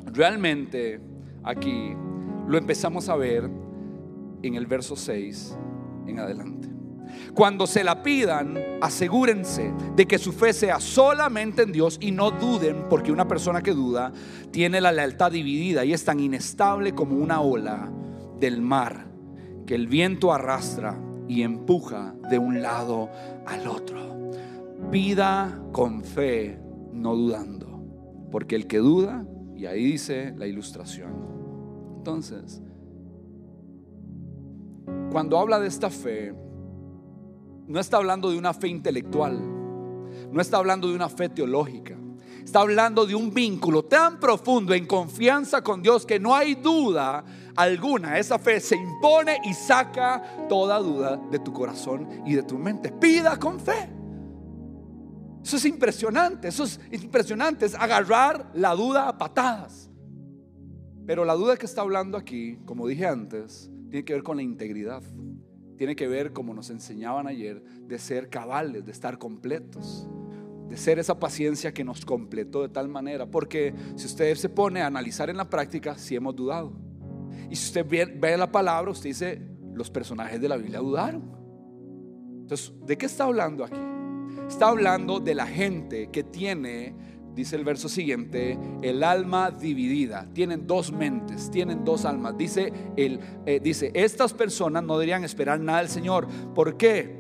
S2: realmente aquí lo empezamos a ver en el verso 6 en adelante. Cuando se la pidan, asegúrense de que su fe sea solamente en Dios y no duden, porque una persona que duda tiene la lealtad dividida y es tan inestable como una ola del mar que el viento arrastra y empuja de un lado al otro. Pida con fe, no dudando, porque el que duda, y ahí dice la ilustración. Entonces, cuando habla de esta fe, no está hablando de una fe intelectual, no está hablando de una fe teológica, está hablando de un vínculo tan profundo en confianza con Dios que no hay duda alguna. Esa fe se impone y saca toda duda de tu corazón y de tu mente. Pida con fe. Eso es impresionante, eso es impresionante, es agarrar la duda a patadas. Pero la duda que está hablando aquí, como dije antes, tiene que ver con la integridad tiene que ver, como nos enseñaban ayer, de ser cabales, de estar completos, de ser esa paciencia que nos completó de tal manera. Porque si usted se pone a analizar en la práctica, si hemos dudado. Y si usted ve, la palabra, usted dice, los personajes de la Biblia dudaron. Entonces, ¿de qué está hablando aquí? Está hablando de la gente que tiene dice el verso siguiente, el alma dividida. Tienen dos mentes, tienen dos almas. Dice, el, eh, dice, estas personas no deberían esperar nada del Señor. ¿Por qué?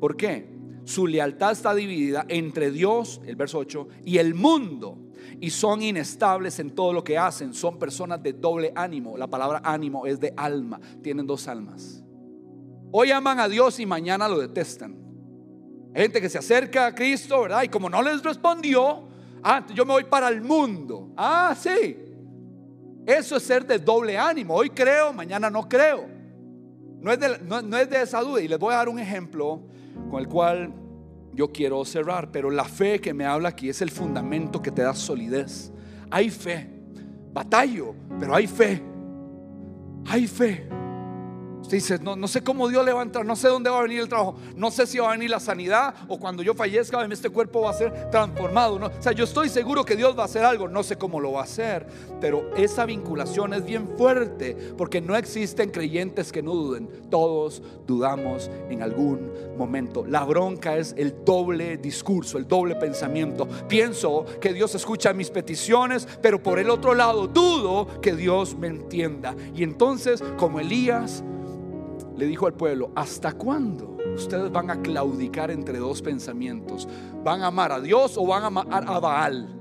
S2: ¿Por qué? Su lealtad está dividida entre Dios, el verso 8, y el mundo. Y son inestables en todo lo que hacen. Son personas de doble ánimo. La palabra ánimo es de alma. Tienen dos almas. Hoy aman a Dios y mañana lo detestan gente que se acerca a Cristo, ¿verdad? Y como no les respondió, ah, yo me voy para el mundo. Ah, sí. Eso es ser de doble ánimo. Hoy creo, mañana no creo. No es, de, no es de esa duda. Y les voy a dar un ejemplo con el cual yo quiero cerrar. Pero la fe que me habla aquí es el fundamento que te da solidez. Hay fe. Batallo, pero hay fe. Hay fe. Dice, no, no sé cómo Dios le va a entrar, no sé dónde va a venir el trabajo, no sé si va a venir la sanidad o cuando yo fallezca este cuerpo va a ser transformado. ¿no? O sea, yo estoy seguro que Dios va a hacer algo, no sé cómo lo va a hacer, pero esa vinculación es bien fuerte porque no existen creyentes que no duden. Todos dudamos en algún momento. La bronca es el doble discurso, el doble pensamiento. Pienso que Dios escucha mis peticiones, pero por el otro lado dudo que Dios me entienda. Y entonces, como Elías, le dijo al pueblo, ¿hasta cuándo ustedes van a claudicar entre dos pensamientos? ¿Van a amar a Dios o van a amar a Baal?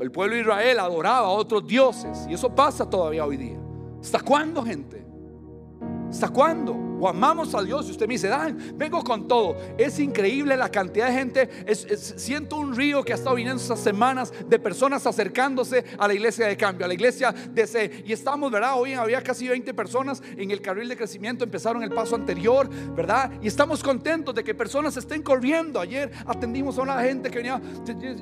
S2: El pueblo de Israel adoraba a otros dioses y eso pasa todavía hoy día. ¿Hasta cuándo, gente? ¿Hasta cuándo? O amamos a Dios y usted me dice, vengo con todo. Es increíble la cantidad de gente. siento un río que ha estado viniendo estas semanas de personas acercándose a la iglesia de cambio, a la iglesia de C. Y estamos, ¿verdad? Hoy había casi 20 personas en el carril de crecimiento, empezaron el paso anterior, ¿verdad? Y estamos contentos de que personas estén corriendo. Ayer atendimos a una gente que venía,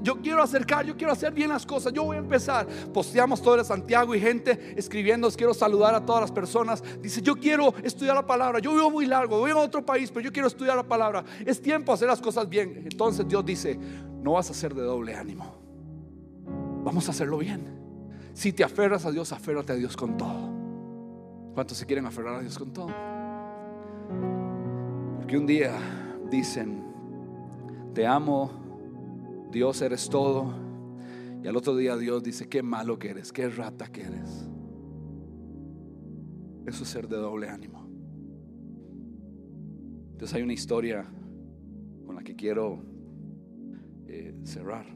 S2: yo quiero acercar, yo quiero hacer bien las cosas, yo voy a empezar. Posteamos todo el Santiago y gente escribiendo, quiero saludar a todas las personas. Dice, yo quiero estudiar la palabra yo vivo muy largo, voy a otro país, pero yo quiero estudiar la palabra. Es tiempo de hacer las cosas bien. Entonces Dios dice, no vas a ser de doble ánimo. Vamos a hacerlo bien. Si te aferras a Dios, aférrate a Dios con todo. ¿Cuántos se quieren aferrar a Dios con todo? Porque un día dicen, te amo, Dios eres todo. Y al otro día Dios dice, qué malo que eres, qué rata que eres. Eso es ser de doble ánimo. Entonces hay una historia con la que quiero eh, cerrar.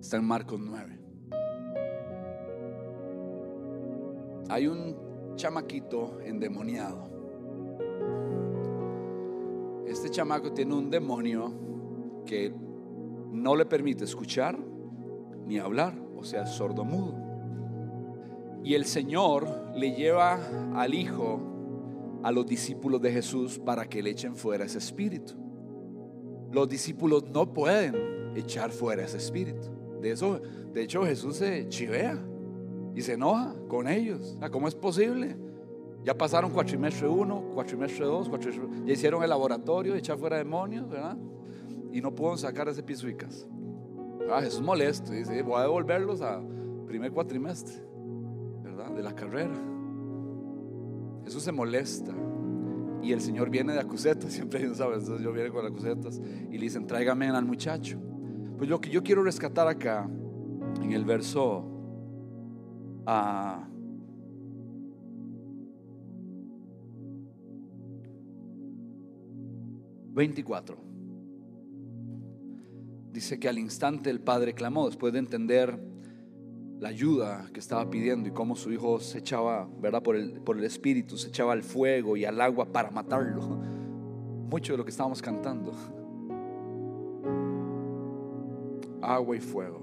S2: Está en Marcos 9. Hay un chamaquito endemoniado. Este chamaco tiene un demonio que no le permite escuchar ni hablar, o sea, es sordo mudo. Y el Señor le lleva al Hijo a los discípulos de Jesús para que le echen fuera ese espíritu. Los discípulos no pueden echar fuera ese espíritu. De eso, de hecho, Jesús se chivea y se enoja con ellos. ¿Cómo es posible? Ya pasaron cuatrimestre uno, cuatrimestre dos, cuatrimestre, ya hicieron el laboratorio echar fuera demonios, ¿verdad? Y no puedo sacar ese pisuicas. Ah, Jesús molesto, dice, voy a devolverlos a primer cuatrimestre, ¿verdad? De la carrera. Jesús se molesta. Y el Señor viene de acusetas, siempre sabe, entonces yo viene con acusetas y le dicen, tráigame al muchacho. Pues lo que yo quiero rescatar acá, en el verso a 24 dice que al instante el padre clamó, después de entender la ayuda que estaba pidiendo y cómo su hijo se echaba, ¿verdad? Por el, por el espíritu, se echaba al fuego y al agua para matarlo. Mucho de lo que estábamos cantando. Agua y fuego.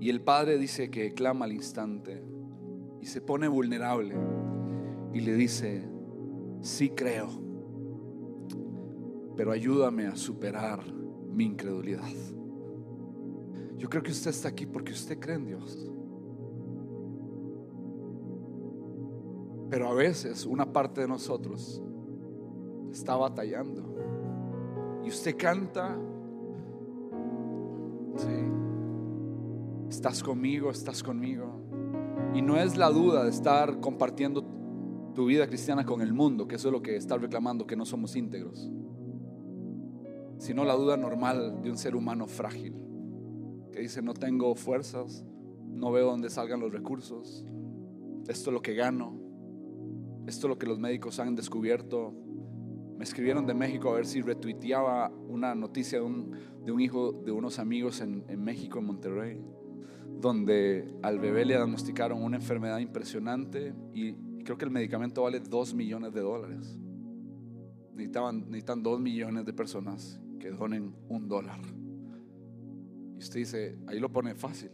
S2: Y el padre dice que clama al instante y se pone vulnerable y le dice, sí creo pero ayúdame a superar mi incredulidad. Yo creo que usted está aquí porque usted cree en Dios. Pero a veces una parte de nosotros está batallando. Y usted canta, estás conmigo, estás conmigo. Y no es la duda de estar compartiendo tu vida cristiana con el mundo, que eso es lo que está reclamando, que no somos íntegros sino la duda normal de un ser humano frágil, que dice, no tengo fuerzas, no veo dónde salgan los recursos, esto es lo que gano, esto es lo que los médicos han descubierto. Me escribieron de México a ver si retuiteaba una noticia de un, hijo de unos amigos en, en México, en Monterrey, donde al bebé le diagnosticaron una enfermedad impresionante y creo que el medicamento vale 2 millones de dólares. Necesitaban, necesitan 2 millones de personas que donen un dólar. Y usted dice, ahí lo pone fácil.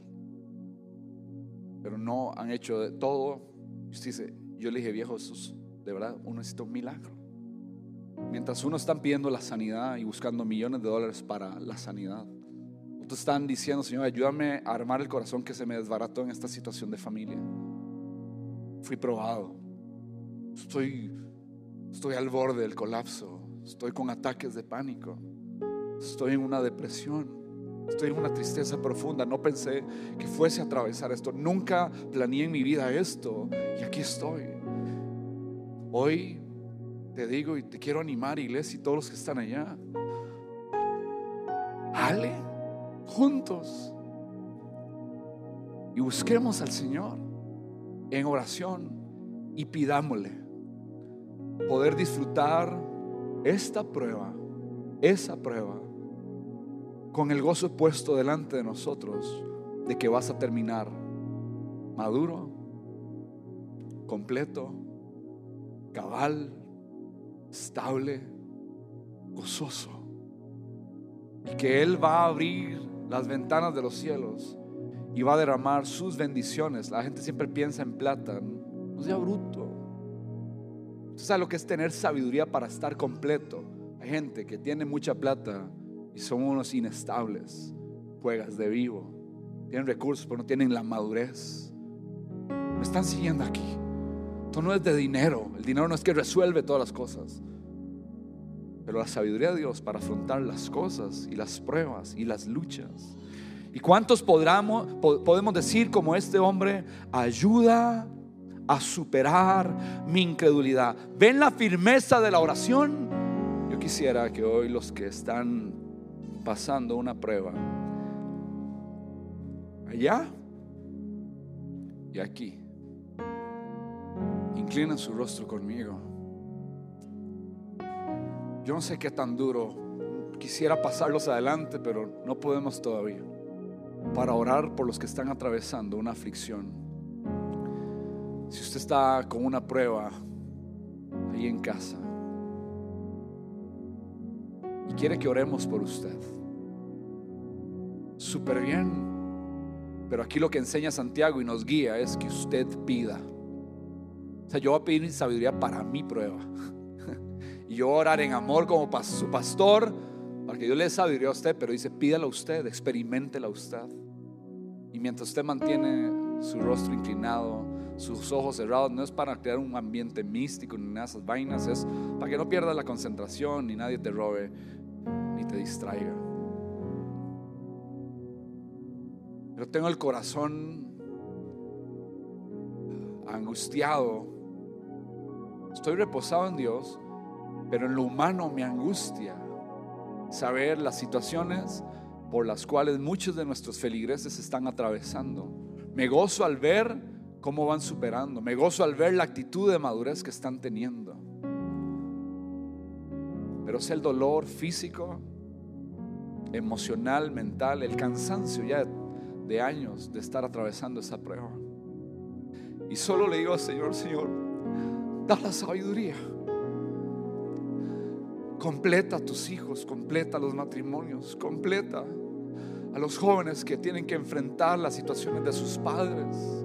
S2: Pero no han hecho de todo. Y usted dice, yo le dije, viejo Jesús, de verdad, uno necesita un milagro. Mientras uno está pidiendo la sanidad y buscando millones de dólares para la sanidad, otros están diciendo, Señor, ayúdame a armar el corazón que se me desbarató en esta situación de familia. Fui probado. Estoy, estoy al borde del colapso. Estoy con ataques de pánico. Estoy en una depresión. Estoy en una tristeza profunda. No pensé que fuese a atravesar esto. Nunca planeé en mi vida esto. Y aquí estoy. Hoy te digo y te quiero animar, iglesia, y todos los que están allá. Ale, juntos. Y busquemos al Señor. en oración y pidámosle poder disfrutar esta prueba, esa prueba, con el gozo puesto delante de nosotros de que vas a terminar maduro, completo, cabal, estable, gozoso. Y que Él va a abrir las ventanas de los cielos y va a derramar sus bendiciones. La gente siempre piensa en plata, no sea bruto. Usted sabe lo que es tener sabiduría para estar completo. Hay gente que tiene mucha plata y son unos inestables, juegas de vivo, tienen recursos, pero no tienen la madurez. Me están siguiendo aquí. Esto no es de dinero. El dinero no es que resuelve todas las cosas. Pero la sabiduría de Dios para afrontar las cosas y las pruebas y las luchas. ¿Y cuántos podamos, podemos decir como este hombre, ayuda a superar mi incredulidad? ¿Ven la firmeza de la oración? Yo quisiera que hoy los que están pasando una prueba, allá y aquí, inclinen su rostro conmigo. Yo no sé qué tan duro. Quisiera pasarlos adelante, pero no podemos todavía. Para orar por los que están atravesando una aflicción. Si usted está con una prueba ahí en casa y quiere que oremos por usted, súper bien. Pero aquí lo que enseña Santiago y nos guía es que usted pida. O sea, yo voy a pedir sabiduría para mi prueba. Y yo orar en amor como su pastor, para que Dios le sabiduría a usted, pero dice, pídala a usted, experimentela usted. Y mientras usted mantiene su rostro inclinado, sus ojos cerrados, no es para crear un ambiente místico ni nada de esas vainas, es para que no pierdas la concentración, ni nadie te robe, ni te distraiga. Pero tengo el corazón angustiado. Estoy reposado en Dios, pero en lo humano me angustia saber las situaciones por las cuales muchos de nuestros feligreses están atravesando. Me gozo al ver cómo van superando. Me gozo al ver la actitud de madurez que están teniendo. Pero es el dolor físico, emocional, mental, el cansancio ya de años de estar atravesando esa prueba. Y solo le digo al Señor, Señor, da la sabiduría Completa a tus hijos, completa los matrimonios, completa a los jóvenes que tienen que enfrentar las situaciones de sus padres.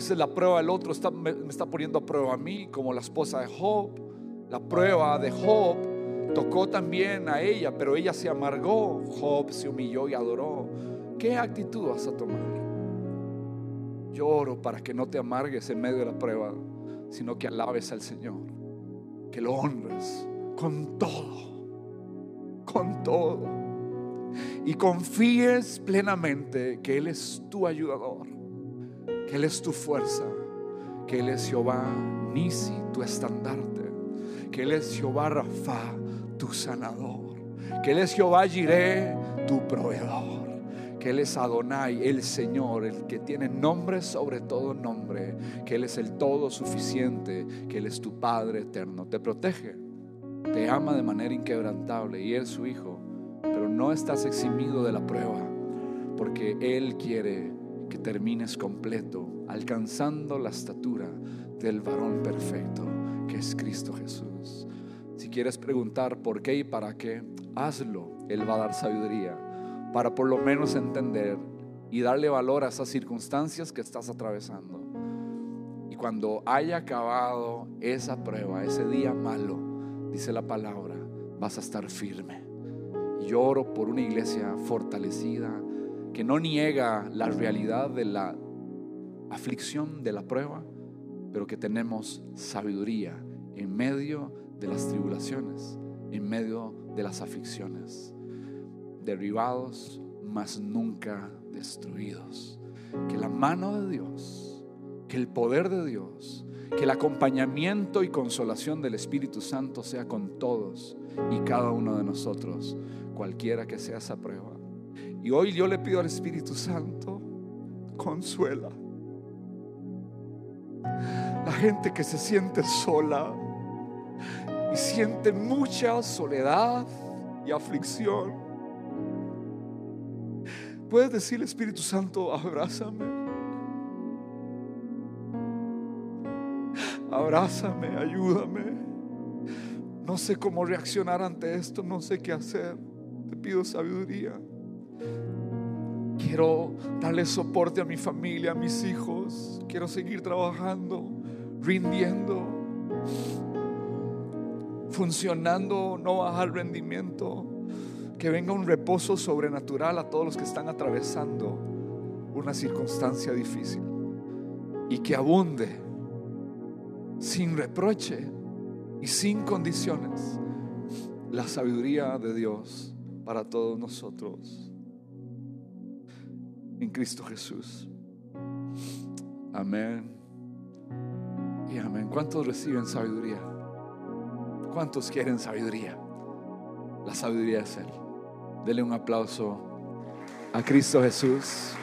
S2: A veces la prueba del otro me está poniendo a prueba a mí, como la esposa de Job. La prueba de Job tocó también a ella, pero ella se amargó. Job se humilló y adoró. ¿Qué actitud vas a tomar? Lloro para que no te amargues en medio de la prueba, sino que alabes al Señor, que lo honres con todo, con todo. Y confíes plenamente que Él es tu ayudador, Él es tu fuerza, que Él es Jehová Nisi, tu estandarte, que Él es Jehová Rafa, tu sanador, que Él es Jehová Jireh, tu proveedor que Él es Adonai, el Señor, el que tiene nombre sobre todo nombre, que Él es el todo suficiente, que Él es tu Padre eterno. Te protege, te ama de manera inquebrantable y Él su Hijo, pero no estás eximido de la prueba, porque Él quiere que termines completo, alcanzando la estatura del varón perfecto, que es Cristo Jesús. Si quieres preguntar por qué y para qué, hazlo. Él va a dar sabiduría para por lo menos entender y darle valor a esas circunstancias que estás atravesando. Y cuando haya acabado esa prueba, ese día malo, dice la palabra, vas a estar firme. Lloro por una iglesia fortalecida que no niega la realidad de la aflicción, de la prueba, pero que tenemos sabiduría en medio de las tribulaciones, en medio de las aflicciones. Derribados, mas nunca destruidos. Que la mano de Dios, que el poder de Dios, que el acompañamiento y consolación del Espíritu Santo sea con todos y cada uno de nosotros, cualquiera que sea esa prueba. Y hoy yo le pido al Espíritu Santo, consuela, La gente que se siente sola y siente mucha soledad y aflicción. Puedes decirle, Espíritu Santo, abrázame. Abrázame, ayúdame. No sé cómo reaccionar ante esto, no sé qué hacer. Te pido sabiduría. Quiero darle soporte a mi familia, a mis hijos. Quiero seguir trabajando, rindiendo, funcionando, no bajar rendimiento. Que venga un reposo sobrenatural a todos los que están atravesando una circunstancia difícil. Y que abunde sin reproche y sin condiciones la sabiduría de Dios para todos nosotros en Cristo Jesús. Amén. Y amén. ¿Cuántos reciben sabiduría? ¿Cuántos quieren sabiduría? La sabiduría es Él. Dele un aplauso a Cristo Jesús.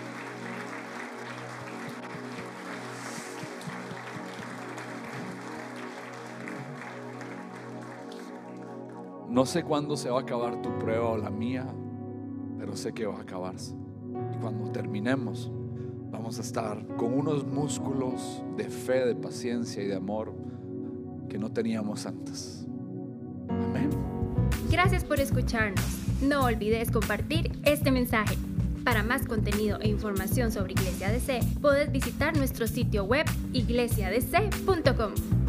S2: No sé cuándo se va a acabar tu prueba o la mía, pero sé que va a acabarse cuando terminemos, vamos a estar con unos músculos de fe, de paciencia y de amor que no teníamos antes. Amén.
S1: Gracias por escucharnos. No olvides compartir este mensaje. Para más contenido e información sobre Iglesia DC, puedes visitar nuestro sitio web iglesiadc.com.